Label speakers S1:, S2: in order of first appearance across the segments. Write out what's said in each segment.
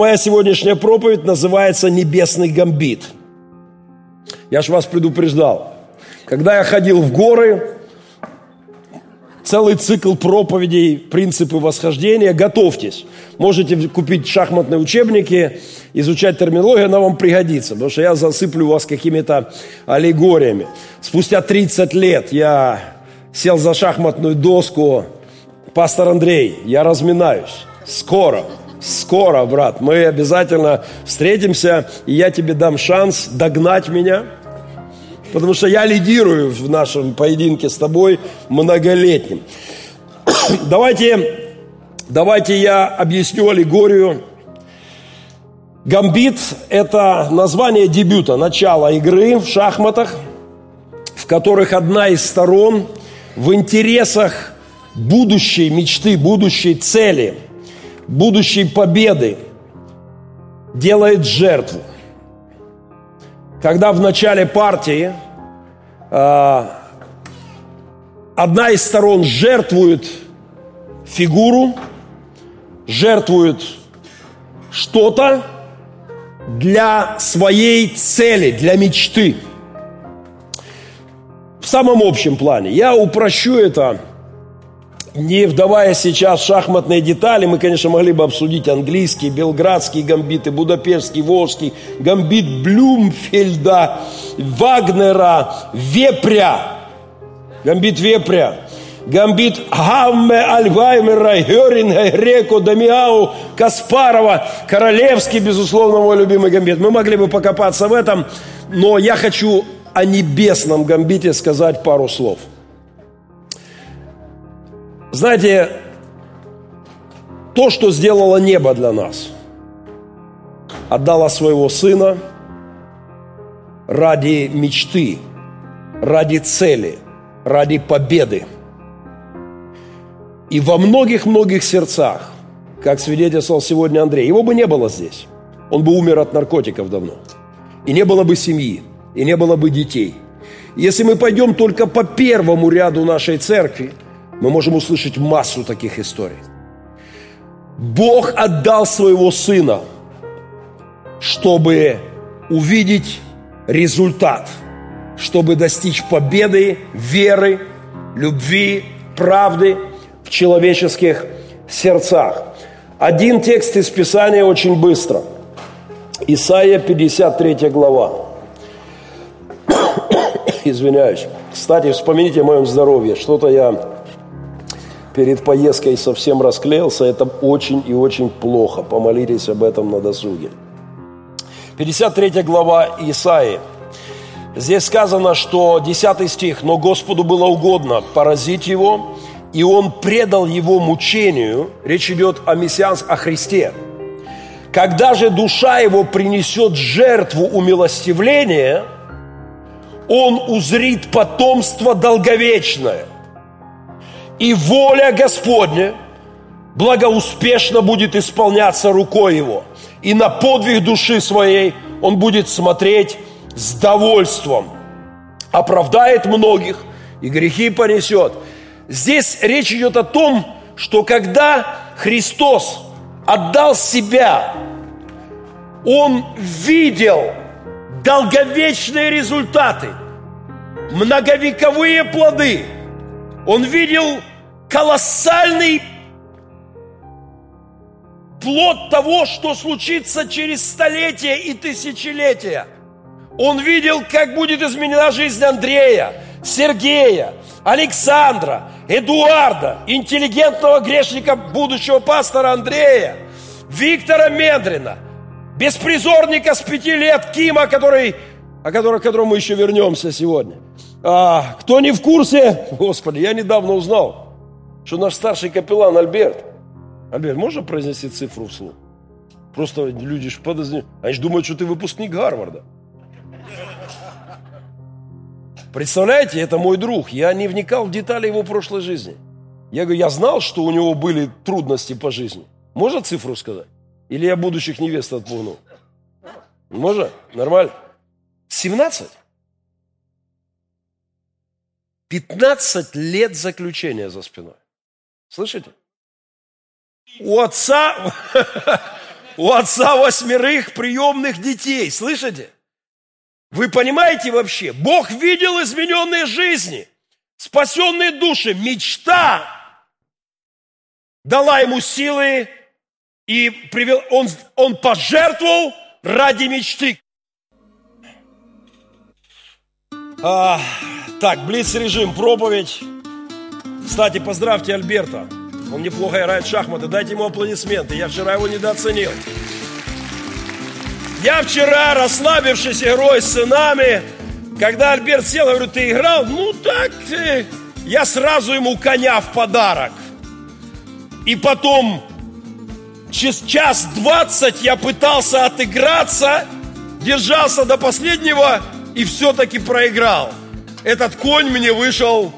S1: Моя сегодняшняя проповедь называется «Небесный гамбит». Я ж вас предупреждал. Когда я ходил в горы, целый цикл проповедей, принципы восхождения, готовьтесь. Можете купить шахматные учебники, изучать терминологию, она вам пригодится, потому что я засыплю вас какими-то аллегориями. Спустя 30 лет я сел за шахматную доску, пастор Андрей, я разминаюсь, скоро – Скоро, брат, мы обязательно встретимся, и я тебе дам шанс догнать меня, потому что я лидирую в нашем поединке с тобой многолетним. Давайте, давайте я объясню аллегорию. Гамбит – это название дебюта, начало игры в шахматах, в которых одна из сторон в интересах будущей мечты, будущей цели – будущей победы делает жертву. Когда в начале партии э, одна из сторон жертвует фигуру, жертвует что-то для своей цели, для мечты. В самом общем плане. Я упрощу это не вдавая сейчас в шахматные детали, мы, конечно, могли бы обсудить английский, белградский гамбиты, будапештский, волжский, гамбит Блюмфельда, Вагнера, Вепря, гамбит Вепря, гамбит Гамме, Альваймера, Геринга, Греко, Дамиау, Каспарова, Королевский, безусловно, мой любимый гамбит. Мы могли бы покопаться в этом, но я хочу о небесном гамбите сказать пару слов – знаете, то, что сделало небо для нас, отдало своего сына ради мечты, ради цели, ради победы. И во многих-многих сердцах, как свидетельствовал сегодня Андрей, его бы не было здесь. Он бы умер от наркотиков давно. И не было бы семьи, и не было бы детей. Если мы пойдем только по первому ряду нашей церкви – мы можем услышать массу таких историй. Бог отдал своего Сына, чтобы увидеть результат, чтобы достичь победы, веры, любви, правды в человеческих сердцах. Один текст из Писания очень быстро. Исайя 53 глава. Извиняюсь. Кстати, вспомните о моем здоровье. Что-то я перед поездкой совсем расклеился, это очень и очень плохо. Помолитесь об этом на досуге. 53 глава Исаии. Здесь сказано, что 10 стих, «Но Господу было угодно поразить его, и он предал его мучению». Речь идет о мессианс, о Христе. «Когда же душа его принесет жертву умилостивления, он узрит потомство долговечное, и воля Господня благоуспешно будет исполняться рукой Его. И на подвиг души своей Он будет смотреть с довольством. Оправдает многих и грехи понесет. Здесь речь идет о том, что когда Христос отдал себя, Он видел долговечные результаты, многовековые плоды. Он видел колоссальный плод того, что случится через столетия и тысячелетия. Он видел, как будет изменена жизнь Андрея, Сергея, Александра, Эдуарда, интеллигентного грешника, будущего пастора Андрея, Виктора Медрина, беспризорника с пяти лет Кима, который, о котором, к которому мы еще вернемся сегодня. А, кто не в курсе, Господи, я недавно узнал – что наш старший капеллан Альберт, Альберт, можно произнести цифру вслух? Просто люди ж подозревают, они же думают, что ты выпускник Гарварда. Представляете, это мой друг. Я не вникал в детали его прошлой жизни. Я говорю, я знал, что у него были трудности по жизни. Можно цифру сказать? Или я будущих невест отпугнул? Можно? Нормально? 17? 15 лет заключения за спиной. Слышите? У отца, у отца восьмерых приемных детей. Слышите? Вы понимаете вообще? Бог видел измененные жизни, спасенные души. Мечта дала ему силы, и привел, он, он пожертвовал ради мечты. А, так, блиц-режим, проповедь. Кстати, поздравьте Альберта. Он неплохо играет в шахматы. Дайте ему аплодисменты. Я вчера его недооценил. Я вчера, расслабившись игрой с сынами, когда Альберт сел, я говорю, ты играл? Ну так, э, я сразу ему коня в подарок. И потом, через час двадцать я пытался отыграться, держался до последнего и все-таки проиграл. Этот конь мне вышел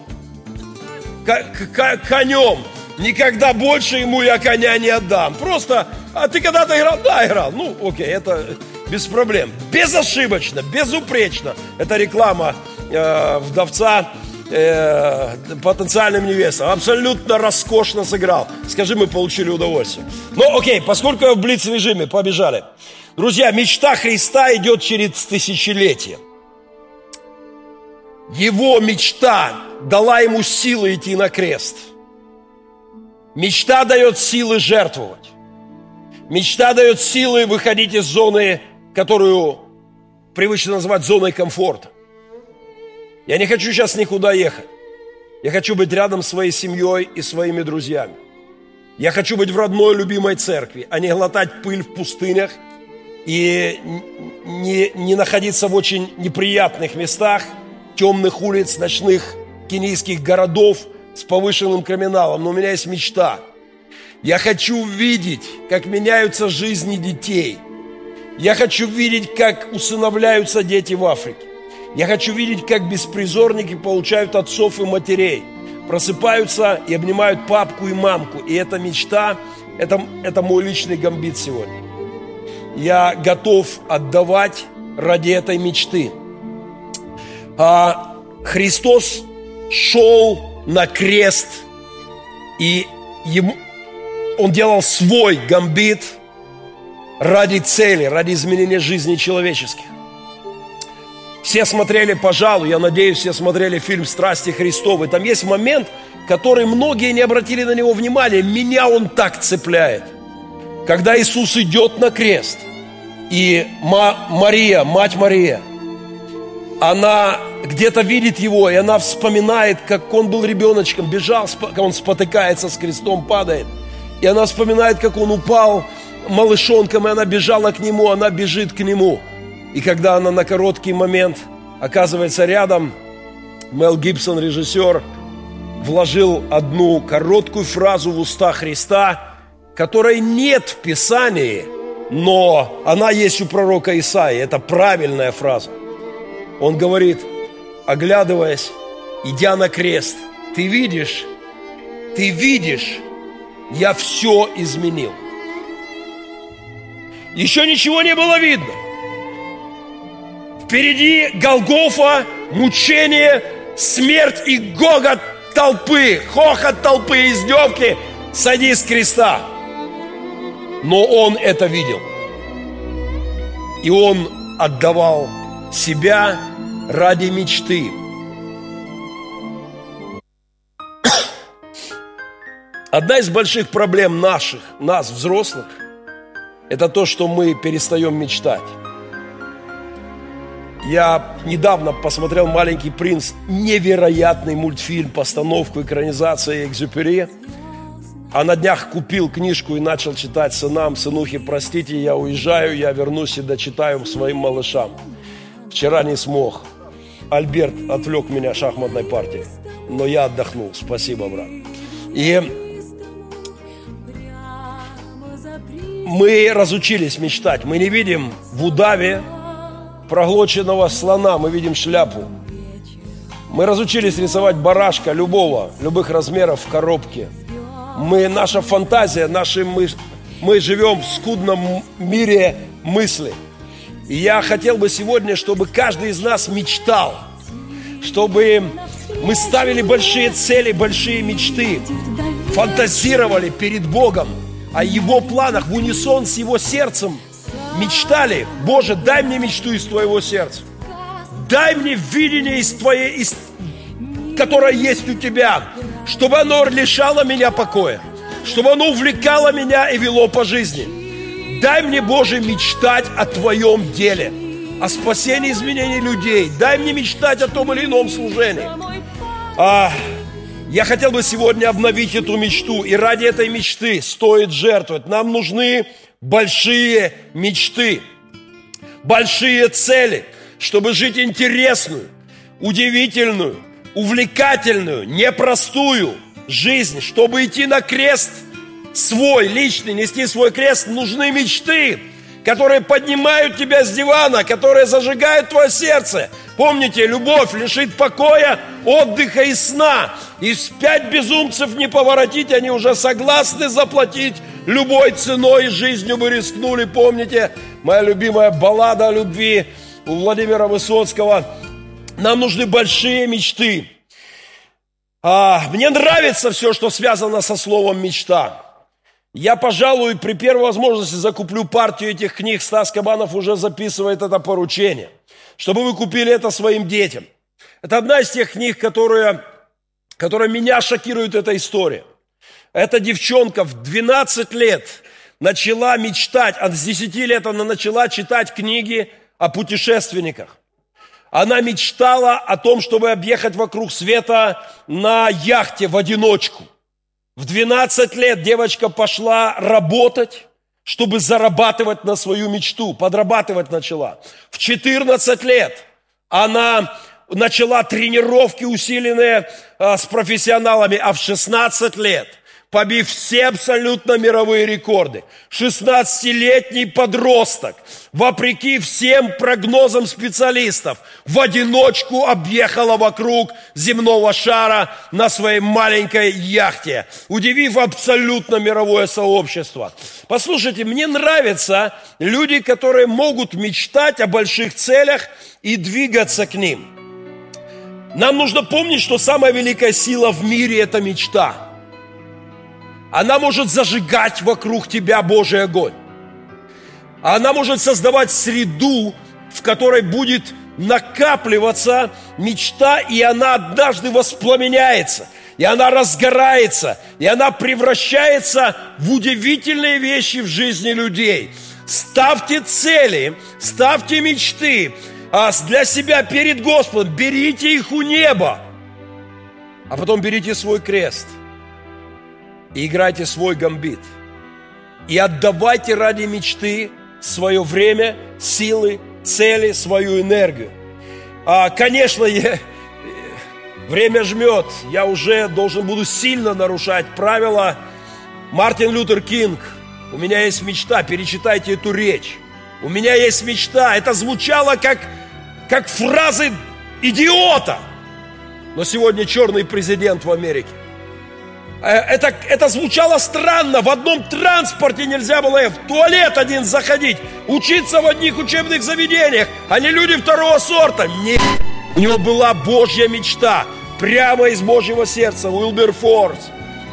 S1: конем. Никогда больше ему я коня не отдам. Просто, а ты когда-то играл? Да, играл. Ну, окей, это без проблем. Безошибочно, безупречно. Это реклама э, вдовца э, потенциальным невестам. Абсолютно роскошно сыграл. Скажи, мы получили удовольствие. Ну, окей, поскольку я в блиц-режиме, побежали. Друзья, мечта Христа идет через тысячелетия. Его мечта дала ему силы идти на крест. Мечта дает силы жертвовать. Мечта дает силы выходить из зоны, которую привычно называть зоной комфорта. Я не хочу сейчас никуда ехать. Я хочу быть рядом с своей семьей и своими друзьями. Я хочу быть в родной любимой церкви, а не глотать пыль в пустынях и не, не находиться в очень неприятных местах, темных улиц, ночных кенийских городов с повышенным криминалом. Но у меня есть мечта. Я хочу видеть, как меняются жизни детей. Я хочу видеть, как усыновляются дети в Африке. Я хочу видеть, как беспризорники получают отцов и матерей, просыпаются и обнимают папку и мамку. И эта мечта, это, это мой личный гамбит сегодня. Я готов отдавать ради этой мечты. А Христос шел на крест, и ему, он делал свой гамбит ради цели, ради изменения жизни человеческих. Все смотрели, пожалуй, я надеюсь, все смотрели фильм «Страсти Христовы». Там есть момент, который многие не обратили на него внимания. Меня он так цепляет. Когда Иисус идет на крест, и Мария, мать Мария, она где-то видит его, и она вспоминает, как он был ребеночком, бежал, он спотыкается с крестом, падает. И она вспоминает, как он упал малышонком, и она бежала к нему, она бежит к нему – и когда она на короткий момент оказывается рядом, Мел Гибсон, режиссер, вложил одну короткую фразу в уста Христа, которой нет в Писании, но она есть у пророка Исаии. Это правильная фраза. Он говорит, оглядываясь, идя на крест, ты видишь, ты видишь, я все изменил. Еще ничего не было видно. Впереди Голгофа, мучение, смерть и гогот толпы, хохот толпы, издевки, садись с креста. Но он это видел. И он отдавал себя ради мечты. Одна из больших проблем наших, нас, взрослых, это то, что мы перестаем мечтать. Я недавно посмотрел «Маленький принц», невероятный мультфильм, постановку, экранизация Экзюпери. А на днях купил книжку и начал читать сынам, сынухи, простите, я уезжаю, я вернусь и дочитаю своим малышам. Вчера не смог. Альберт отвлек меня шахматной партией. Но я отдохнул. Спасибо, брат. И мы разучились мечтать. Мы не видим в удаве проглоченного слона мы видим шляпу. Мы разучились рисовать барашка любого, любых размеров в коробке. Мы, наша фантазия, наши, мы, мы живем в скудном мире мысли. И я хотел бы сегодня, чтобы каждый из нас мечтал, чтобы мы ставили большие цели, большие мечты, фантазировали перед Богом, о Его планах в унисон с Его сердцем мечтали, Боже, дай мне мечту из Твоего сердца. Дай мне видение из Твоей, из, которое есть у Тебя, чтобы оно лишало меня покоя, чтобы оно увлекало меня и вело по жизни. Дай мне, Боже, мечтать о Твоем деле, о спасении изменении людей. Дай мне мечтать о том или ином служении. А, я хотел бы сегодня обновить эту мечту, и ради этой мечты стоит жертвовать. Нам нужны большие мечты, большие цели, чтобы жить интересную, удивительную, увлекательную, непростую жизнь, чтобы идти на крест свой, личный, нести свой крест, нужны мечты, которые поднимают тебя с дивана, которые зажигают твое сердце. Помните, любовь лишит покоя, отдыха и сна. И пять безумцев не поворотить, они уже согласны заплатить любой ценой, жизнью бы рискнули. Помните, моя любимая баллада о любви у Владимира Высоцкого. Нам нужны большие мечты. А, мне нравится все, что связано со словом «мечта». Я, пожалуй, при первой возможности закуплю партию этих книг. Стас Кабанов уже записывает это поручение, чтобы вы купили это своим детям. Это одна из тех книг, которые, которая меня шокирует эта история. Эта девчонка в 12 лет начала мечтать, а с 10 лет она начала читать книги о путешественниках. Она мечтала о том, чтобы объехать вокруг света на яхте в одиночку. В 12 лет девочка пошла работать, чтобы зарабатывать на свою мечту, подрабатывать начала. В 14 лет она начала тренировки усиленные а, с профессионалами, а в 16 лет – побив все абсолютно мировые рекорды. 16-летний подросток, вопреки всем прогнозам специалистов, в одиночку объехала вокруг земного шара на своей маленькой яхте, удивив абсолютно мировое сообщество. Послушайте, мне нравятся люди, которые могут мечтать о больших целях и двигаться к ним. Нам нужно помнить, что самая великая сила в мире – это мечта – она может зажигать вокруг тебя Божий огонь. Она может создавать среду, в которой будет накапливаться мечта, и она однажды воспламеняется, и она разгорается, и она превращается в удивительные вещи в жизни людей. Ставьте цели, ставьте мечты а для себя перед Господом, берите их у неба, а потом берите свой крест – и играйте свой гамбит. И отдавайте ради мечты свое время, силы, цели, свою энергию. А, конечно, я, время жмет. Я уже должен буду сильно нарушать правила. Мартин Лютер Кинг, у меня есть мечта, перечитайте эту речь. У меня есть мечта. Это звучало как, как фразы идиота. Но сегодня черный президент в Америке. Э, это, это звучало странно. В одном транспорте нельзя было в туалет один заходить, учиться в одних учебных заведениях, а не люди второго сорта. Нет. У него была Божья мечта, прямо из Божьего сердца. Уилбер Форс.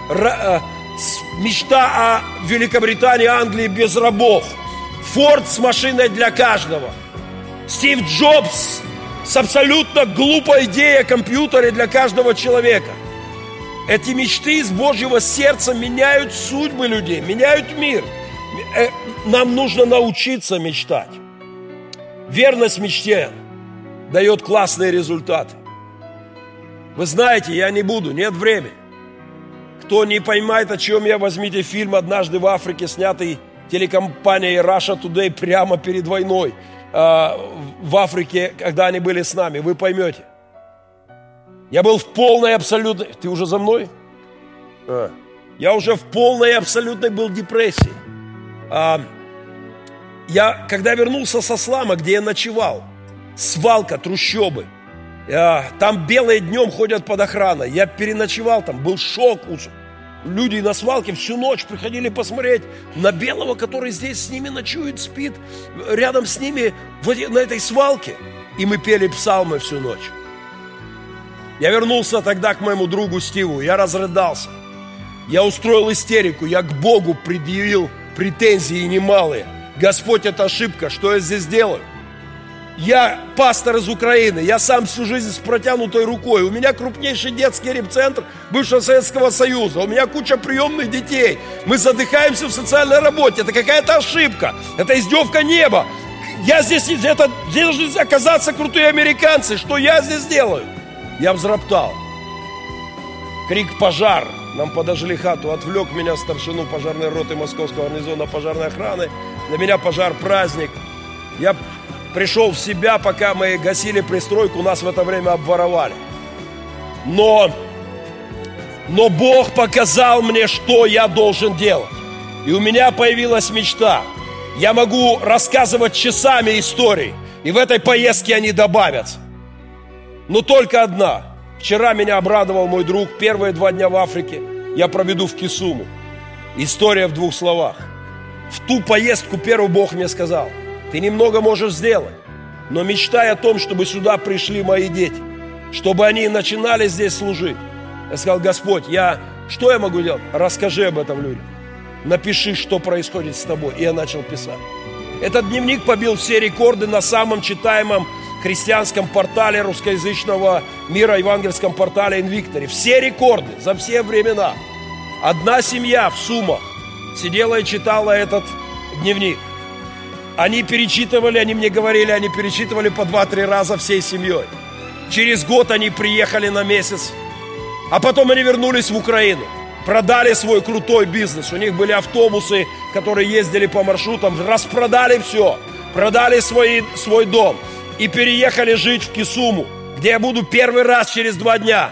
S1: Р, э, мечта о Великобритании, Англии без рабов. Форд с машиной для каждого. Стив Джобс с абсолютно глупой идеей о компьютере для каждого человека – эти мечты из Божьего сердца меняют судьбы людей, меняют мир. Э, нам нужно научиться мечтать. Верность мечте дает классные результаты. Вы знаете, я не буду, нет времени. Кто не понимает, о чем я, возьмите фильм «Однажды в Африке», снятый телекомпанией Russia Today прямо перед войной э, в Африке, когда они были с нами. Вы поймете. Я был в полной абсолютной... Ты уже за мной? А. Я уже в полной абсолютной был депрессии. А, я, когда вернулся со слама, где я ночевал, свалка, трущобы, а, там белые днем ходят под охраной. Я переночевал там, был шок. Люди на свалке всю ночь приходили посмотреть на белого, который здесь с ними ночует, спит, рядом с ними на этой свалке. И мы пели псалмы всю ночь. Я вернулся тогда к моему другу Стиву, я разрыдался. Я устроил истерику, я к Богу предъявил претензии немалые. Господь, это ошибка, что я здесь делаю? Я пастор из Украины, я сам всю жизнь с протянутой рукой. У меня крупнейший детский репцентр бывшего Советского Союза. У меня куча приемных детей. Мы задыхаемся в социальной работе. Это какая-то ошибка. Это издевка неба. Я здесь, это, здесь должны оказаться крутые американцы. Что я здесь делаю? Я взроптал. Крик «Пожар!» Нам подожгли хату, отвлек меня старшину пожарной роты Московского гарнизона пожарной охраны. Для меня пожар праздник. Я пришел в себя, пока мы гасили пристройку, нас в это время обворовали. Но, но Бог показал мне, что я должен делать. И у меня появилась мечта. Я могу рассказывать часами истории, и в этой поездке они добавятся. Но только одна. Вчера меня обрадовал мой друг. Первые два дня в Африке я проведу в Кисуму. История в двух словах. В ту поездку первый Бог мне сказал – ты немного можешь сделать, но мечтай о том, чтобы сюда пришли мои дети, чтобы они начинали здесь служить. Я сказал, Господь, я, что я могу делать? Расскажи об этом людям. Напиши, что происходит с тобой. И я начал писать. Этот дневник побил все рекорды на самом читаемом христианском портале русскоязычного мира, евангельском портале Инвикторе. Все рекорды за все времена. Одна семья в Сумах сидела и читала этот дневник. Они перечитывали, они мне говорили, они перечитывали по два-три раза всей семьей. Через год они приехали на месяц, а потом они вернулись в Украину. Продали свой крутой бизнес. У них были автобусы, которые ездили по маршрутам, распродали все. Продали свой, свой дом и переехали жить в Кисуму, где я буду первый раз через два дня.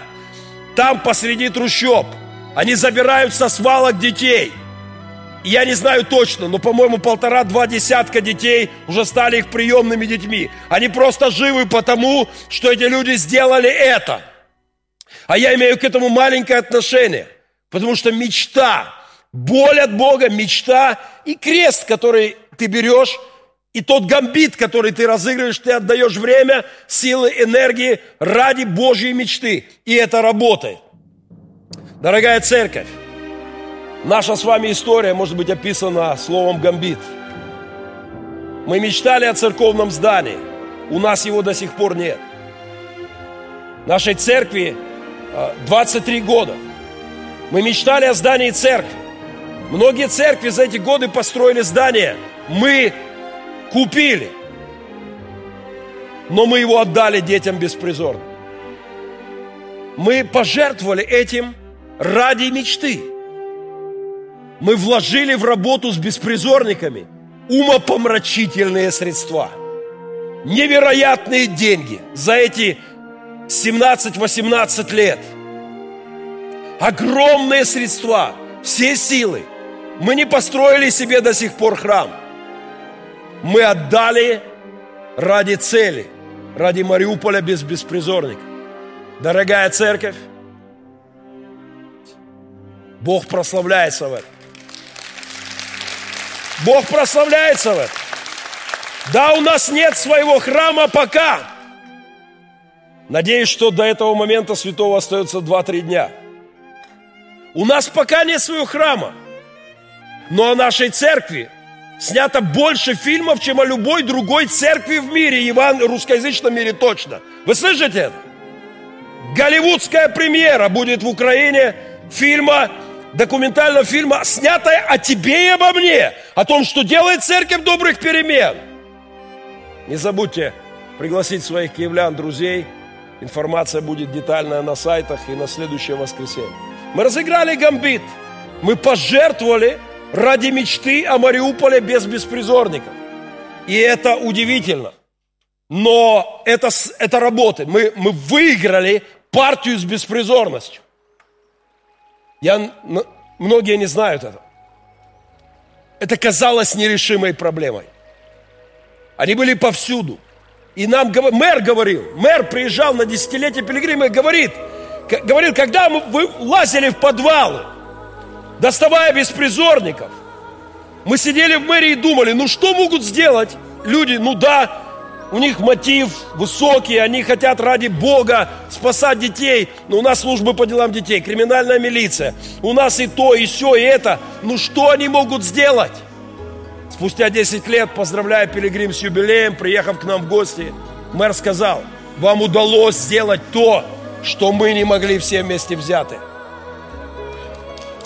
S1: Там посреди трущоб. Они забирают со свалок детей – я не знаю точно, но, по-моему, полтора-два десятка детей уже стали их приемными детьми. Они просто живы потому, что эти люди сделали это. А я имею к этому маленькое отношение, потому что мечта, боль от Бога, мечта и крест, который ты берешь, и тот гамбит, который ты разыгрываешь, ты отдаешь время, силы, энергии ради Божьей мечты. И это работает. Дорогая церковь, Наша с вами история может быть описана словом «гамбит». Мы мечтали о церковном здании. У нас его до сих пор нет. Нашей церкви 23 а, года. Мы мечтали о здании церкви. Многие церкви за эти годы построили здание. Мы купили. Но мы его отдали детям беспризорным. Мы пожертвовали этим ради мечты. Мы вложили в работу с беспризорниками умопомрачительные средства. Невероятные деньги за эти 17-18 лет. Огромные средства, все силы. Мы не построили себе до сих пор храм. Мы отдали ради цели, ради Мариуполя без беспризорников. Дорогая церковь, Бог прославляется в этом. Бог прославляется в этом. Да, у нас нет своего храма пока. Надеюсь, что до этого момента святого остается 2-3 дня. У нас пока нет своего храма. Но о нашей церкви снято больше фильмов, чем о любой другой церкви в мире, Иван, русскоязычном мире точно. Вы слышите это? Голливудская премьера будет в Украине фильма документального фильма, снятое о тебе и обо мне, о том, что делает церковь добрых перемен. Не забудьте пригласить своих киевлян, друзей. Информация будет детальная на сайтах и на следующее воскресенье. Мы разыграли гамбит. Мы пожертвовали ради мечты о Мариуполе без беспризорников. И это удивительно. Но это, это работает. Мы, мы выиграли партию с беспризорностью. Я, многие не знают это. Это казалось нерешимой проблемой. Они были повсюду. И нам мэр говорил, мэр приезжал на десятилетие пилигрима и говорит, говорил, когда мы, вы лазили в подвалы, доставая беспризорников, мы сидели в мэрии и думали, ну что могут сделать люди, ну да, у них мотив высокий, они хотят ради Бога спасать детей. Но у нас службы по делам детей, криминальная милиция. У нас и то, и все, и это. Ну что они могут сделать? Спустя 10 лет, поздравляя Пилигрим с юбилеем, приехав к нам в гости, мэр сказал, вам удалось сделать то, что мы не могли все вместе взяты.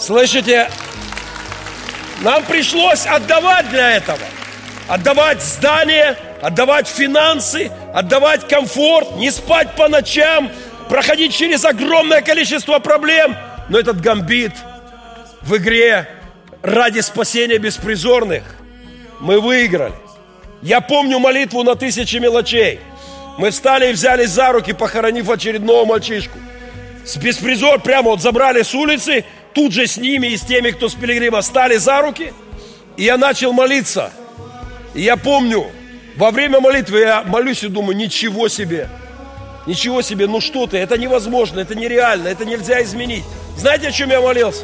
S1: Слышите? Нам пришлось отдавать для этого. Отдавать здание, отдавать финансы, отдавать комфорт, не спать по ночам, проходить через огромное количество проблем. Но этот гамбит в игре ради спасения беспризорных мы выиграли. Я помню молитву на тысячи мелочей. Мы встали и взялись за руки, похоронив очередного мальчишку. С беспризор прямо вот забрали с улицы, тут же с ними и с теми, кто с пилигрима, стали за руки. И я начал молиться. И я помню, во время молитвы я молюсь и думаю, ничего себе, ничего себе, ну что ты, это невозможно, это нереально, это нельзя изменить. Знаете, о чем я молился?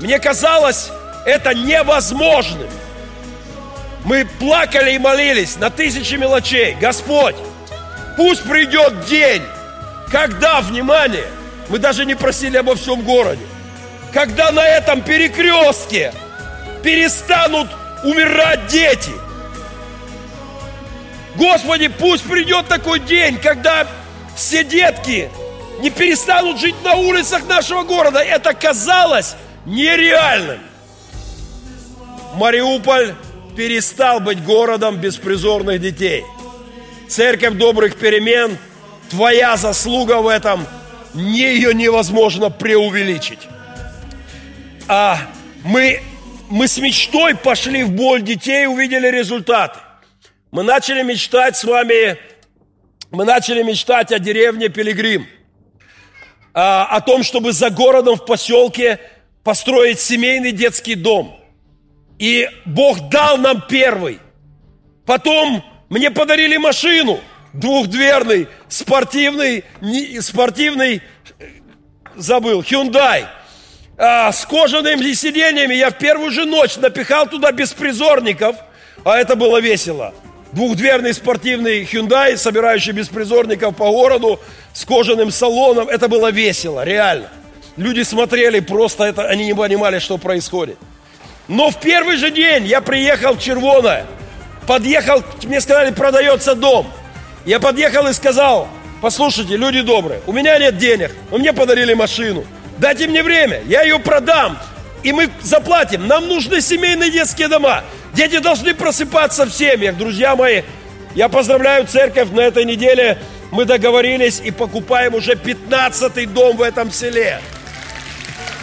S1: Мне казалось, это невозможным. Мы плакали и молились на тысячи мелочей. Господь, пусть придет день, когда, внимание, мы даже не просили обо всем городе, когда на этом перекрестке перестанут умирать дети. Господи, пусть придет такой день, когда все детки не перестанут жить на улицах нашего города. Это казалось нереальным. Мариуполь перестал быть городом беспризорных детей. Церковь добрых перемен, твоя заслуга в этом, ее невозможно преувеличить. А мы, мы с мечтой пошли в боль детей, увидели результаты. Мы начали мечтать с вами, мы начали мечтать о деревне Пилигрим, о, о том, чтобы за городом в поселке построить семейный детский дом – и Бог дал нам первый. Потом мне подарили машину двухдверный, спортивный, не, спортивный, забыл, Hyundai. А, с кожаными сиденьями я в первую же ночь напихал туда беспризорников, а это было весело. Двухдверный спортивный Hyundai, собирающий беспризорников по городу, с кожаным салоном, это было весело, реально. Люди смотрели, просто это, они не понимали, что происходит. Но в первый же день я приехал в Червоное, подъехал, мне сказали, продается дом. Я подъехал и сказал, послушайте, люди добрые, у меня нет денег, но мне подарили машину. Дайте мне время, я ее продам, и мы заплатим. Нам нужны семейные детские дома. Дети должны просыпаться в семьях. Друзья мои, я поздравляю церковь на этой неделе. Мы договорились и покупаем уже 15-й дом в этом селе.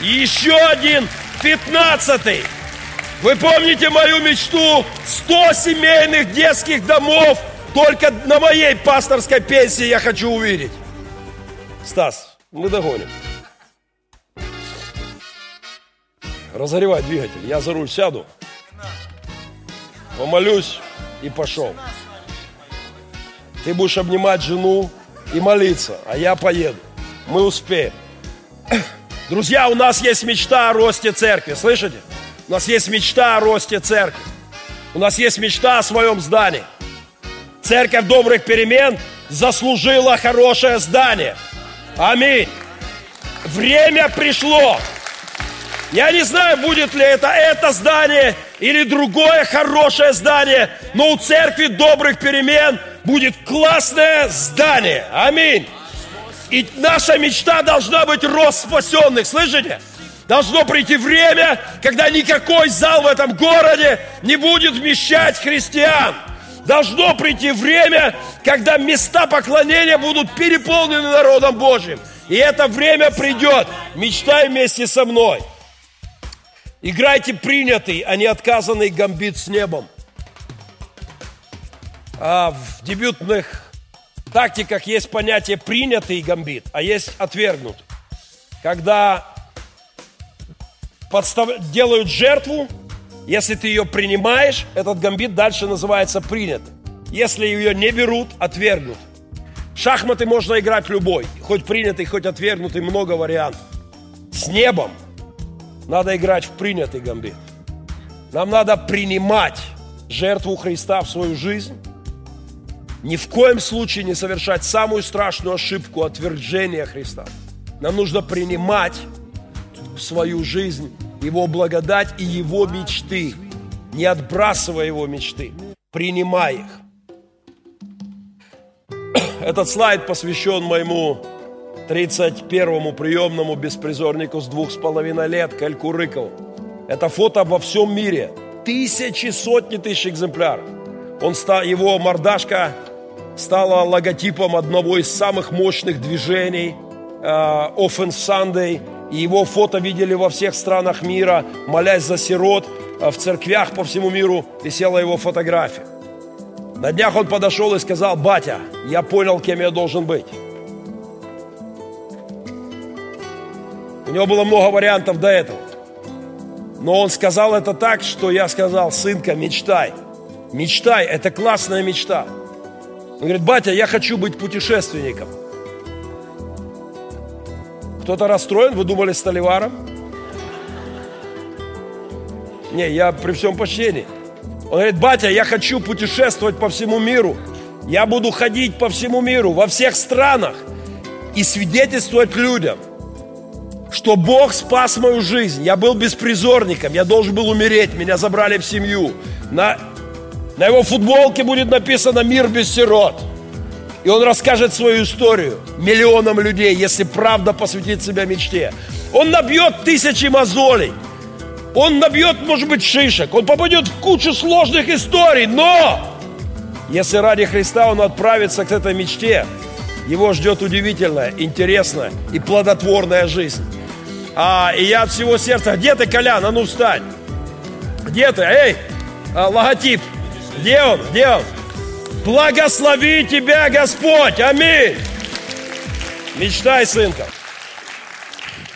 S1: Еще один 15-й. Вы помните мою мечту? 100 семейных детских домов только на моей пасторской пенсии я хочу увидеть. Стас, мы догоним. Разогревай двигатель. Я за руль сяду. Помолюсь и пошел. Ты будешь обнимать жену и молиться, а я поеду. Мы успеем. Друзья, у нас есть мечта о росте церкви. Слышите? У нас есть мечта о росте церкви. У нас есть мечта о своем здании. Церковь добрых перемен заслужила хорошее здание. Аминь. Время пришло. Я не знаю, будет ли это это здание или другое хорошее здание, но у церкви добрых перемен будет классное здание. Аминь. И наша мечта должна быть рост спасенных. Слышите? Должно прийти время, когда никакой зал в этом городе не будет вмещать христиан. Должно прийти время, когда места поклонения будут переполнены народом Божьим. И это время придет. Мечтай вместе со мной. Играйте принятый, а не отказанный гамбит с небом. А в дебютных тактиках есть понятие принятый гамбит, а есть отвергнут. Когда подстав... делают жертву, если ты ее принимаешь, этот гамбит дальше называется принят. Если ее не берут, отвергнут. Шахматы можно играть любой, хоть принятый, хоть отвергнутый, много вариантов. С небом надо играть в принятый гамбит. Нам надо принимать жертву Христа в свою жизнь ни в коем случае не совершать самую страшную ошибку отвержения Христа. Нам нужно принимать в свою жизнь Его благодать и Его мечты, не отбрасывая Его мечты, принимая их. Этот слайд посвящен моему 31-му приемному беспризорнику с двух с половиной лет, Кальку Рыкову. Это фото во всем мире. Тысячи, сотни тысяч экземпляров. Он стал, его мордашка стала логотипом одного из самых мощных движений uh, Offense Sunday. И его фото видели во всех странах мира, молясь за сирот. В церквях по всему миру висела его фотография. На днях он подошел и сказал, батя, я понял, кем я должен быть. У него было много вариантов до этого. Но он сказал это так, что я сказал, сынка, мечтай. Мечтай, это классная мечта. Он говорит, батя, я хочу быть путешественником. Кто-то расстроен, вы думали Столиваром? Не, я при всем почтении. Он говорит, батя, я хочу путешествовать по всему миру. Я буду ходить по всему миру, во всех странах и свидетельствовать людям, что Бог спас мою жизнь. Я был беспризорником, я должен был умереть, меня забрали в семью. На, на его футболке будет написано «Мир без сирот». И он расскажет свою историю миллионам людей, если правда посвятит себя мечте. Он набьет тысячи мозолей. Он набьет, может быть, шишек. Он попадет в кучу сложных историй. Но если ради Христа он отправится к этой мечте, его ждет удивительная, интересная и плодотворная жизнь. А, и я от всего сердца, где ты, Колян, а ну встань. Где ты? Эй, а, логотип. Где он? Где он? Благослови тебя, Господь. Аминь. Мечтай, сынка.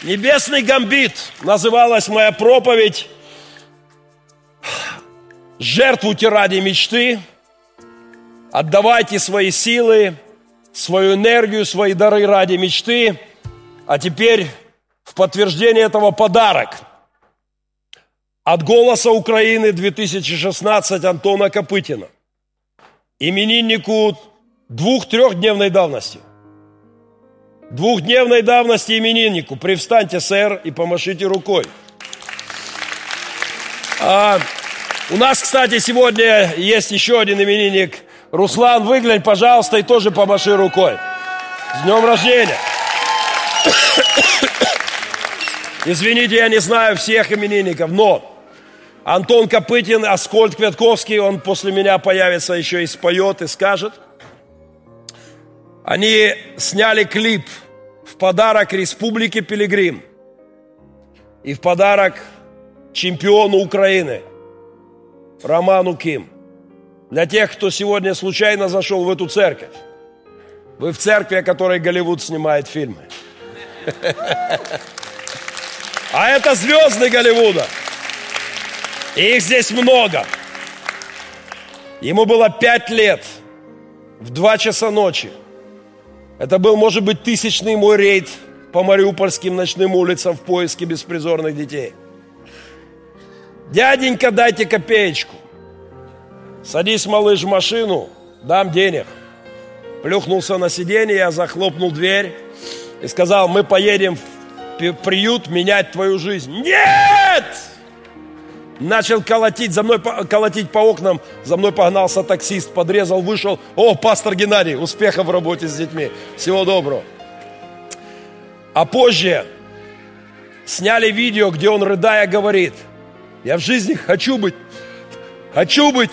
S1: Небесный гамбит называлась моя проповедь. Жертвуйте ради мечты. Отдавайте свои силы, свою энергию, свои дары ради мечты. А теперь в подтверждение этого подарок от «Голоса Украины» 2016 Антона Копытина, имениннику двух-трехдневной давности. Двухдневной давности имениннику. Привстаньте, сэр, и помашите рукой. А, у нас, кстати, сегодня есть еще один именинник. Руслан, выглянь, пожалуйста, и тоже помаши рукой. С днем рождения! Извините, я не знаю всех именинников, но Антон Копытин, Аскольд Квятковский, он после меня появится еще и споет и скажет. Они сняли клип в подарок Республике Пилигрим и в подарок чемпиону Украины Роману Ким. Для тех, кто сегодня случайно зашел в эту церковь. Вы в церкви, о которой Голливуд снимает фильмы. А это звезды Голливуда. И их здесь много. Ему было пять лет в два часа ночи. Это был, может быть, тысячный мой рейд по мариупольским ночным улицам в поиске беспризорных детей. Дяденька, дайте копеечку. Садись, малыш, в машину, дам денег. Плюхнулся на сиденье, я захлопнул дверь и сказал, мы поедем в приют менять твою жизнь. Нет! Начал колотить, за мной колотить по окнам, за мной погнался таксист, подрезал, вышел. О, пастор Геннадий, успехов в работе с детьми. Всего доброго. А позже сняли видео, где он, рыдая, говорит, я в жизни хочу быть, хочу быть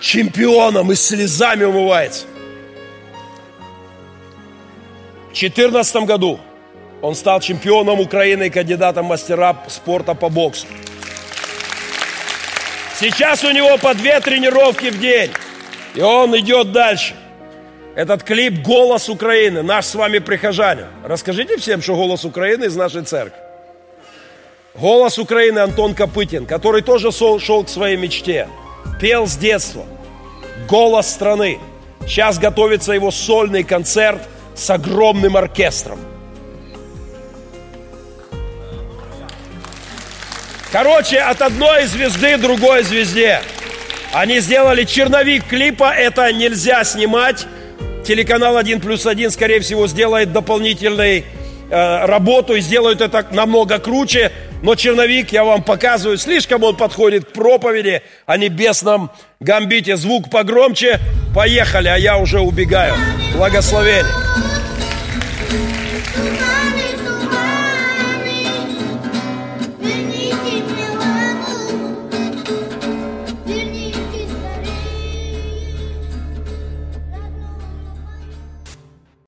S1: чемпионом и слезами умывается. В 2014 году он стал чемпионом Украины и кандидатом мастера спорта по боксу. Сейчас у него по две тренировки в день. И он идет дальше. Этот клип «Голос Украины», наш с вами прихожанин. Расскажите всем, что «Голос Украины» из нашей церкви. «Голос Украины» Антон Копытин, который тоже шел к своей мечте. Пел с детства. «Голос страны». Сейчас готовится его сольный концерт с огромным оркестром – Короче, от одной звезды другой звезде. Они сделали черновик клипа, это нельзя снимать. Телеканал 1 плюс 1, скорее всего, сделает дополнительную э, работу и сделают это намного круче. Но черновик я вам показываю, слишком он подходит к проповеди о небесном гамбите. Звук погромче. Поехали, а я уже убегаю. Благословение.